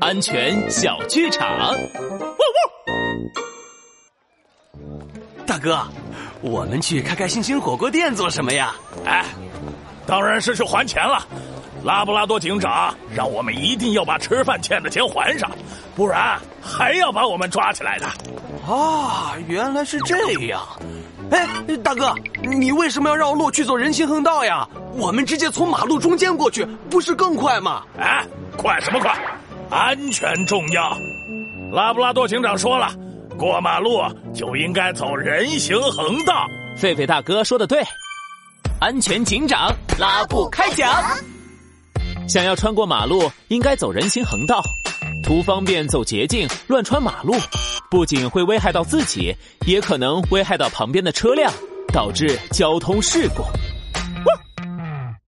安全小剧场。大哥，我们去开开心心火锅店做什么呀？哎，当然是去还钱了。拉布拉多警长让我们一定要把吃饭欠的钱还上，不然还要把我们抓起来的。啊，原来是这样。哎，大哥，你为什么要让路去走人行横道呀？我们直接从马路中间过去，不是更快吗？哎，快什么快？安全重要。拉布拉多警长说了，过马路就应该走人行横道。狒狒大哥说的对，安全警长拉布开讲。想要穿过马路，应该走人行横道。图方便走捷径，乱穿马路，不仅会危害到自己，也可能危害到旁边的车辆，导致交通事故。